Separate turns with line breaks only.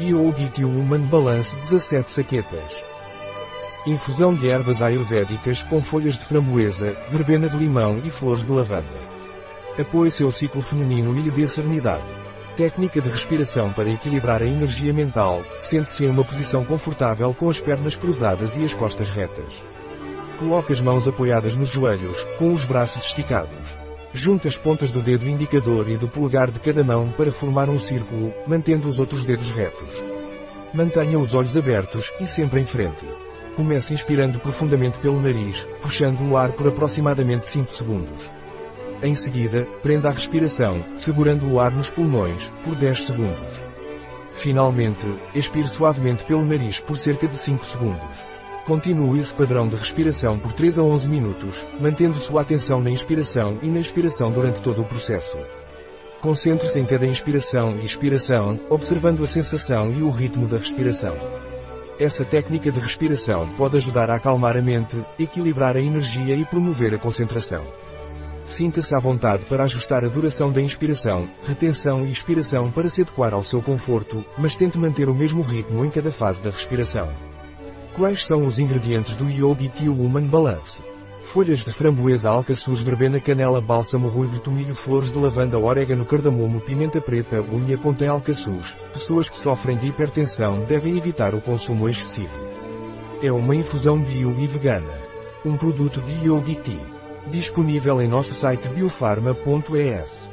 Yogi Human Balance 17 saquetas. Infusão de ervas ayurvédicas com folhas de framboesa, verbena de limão e flores de lavanda. Apoie seu ciclo feminino e lhe dê serenidade. Técnica de respiração para equilibrar a energia mental, sente-se em uma posição confortável com as pernas cruzadas e as costas retas. Coloque as mãos apoiadas nos joelhos, com os braços esticados. Junte as pontas do dedo indicador e do polegar de cada mão para formar um círculo, mantendo os outros dedos retos. Mantenha os olhos abertos e sempre em frente. Comece inspirando profundamente pelo nariz, puxando o ar por aproximadamente 5 segundos. Em seguida, prenda a respiração, segurando o ar nos pulmões, por 10 segundos. Finalmente, expire suavemente pelo nariz por cerca de 5 segundos. Continue esse padrão de respiração por 3 a 11 minutos, mantendo sua atenção na inspiração e na expiração durante todo o processo. Concentre-se em cada inspiração e expiração, observando a sensação e o ritmo da respiração. Essa técnica de respiração pode ajudar a acalmar a mente, equilibrar a energia e promover a concentração. Sinta-se à vontade para ajustar a duração da inspiração, retenção e expiração para se adequar ao seu conforto, mas tente manter o mesmo ritmo em cada fase da respiração. Quais são os ingredientes do Yogi Tea Woman Balance? Folhas de framboesa, alcaçuz, verbena, canela, bálsamo, ruivo, tomilho, flores de lavanda, orégano, cardamomo, pimenta preta, unha contém alcaçuz. Pessoas que sofrem de hipertensão devem evitar o consumo excessivo. É uma infusão bio e vegana. Um produto de Yogi Tea. Disponível em nosso site biofarma.es.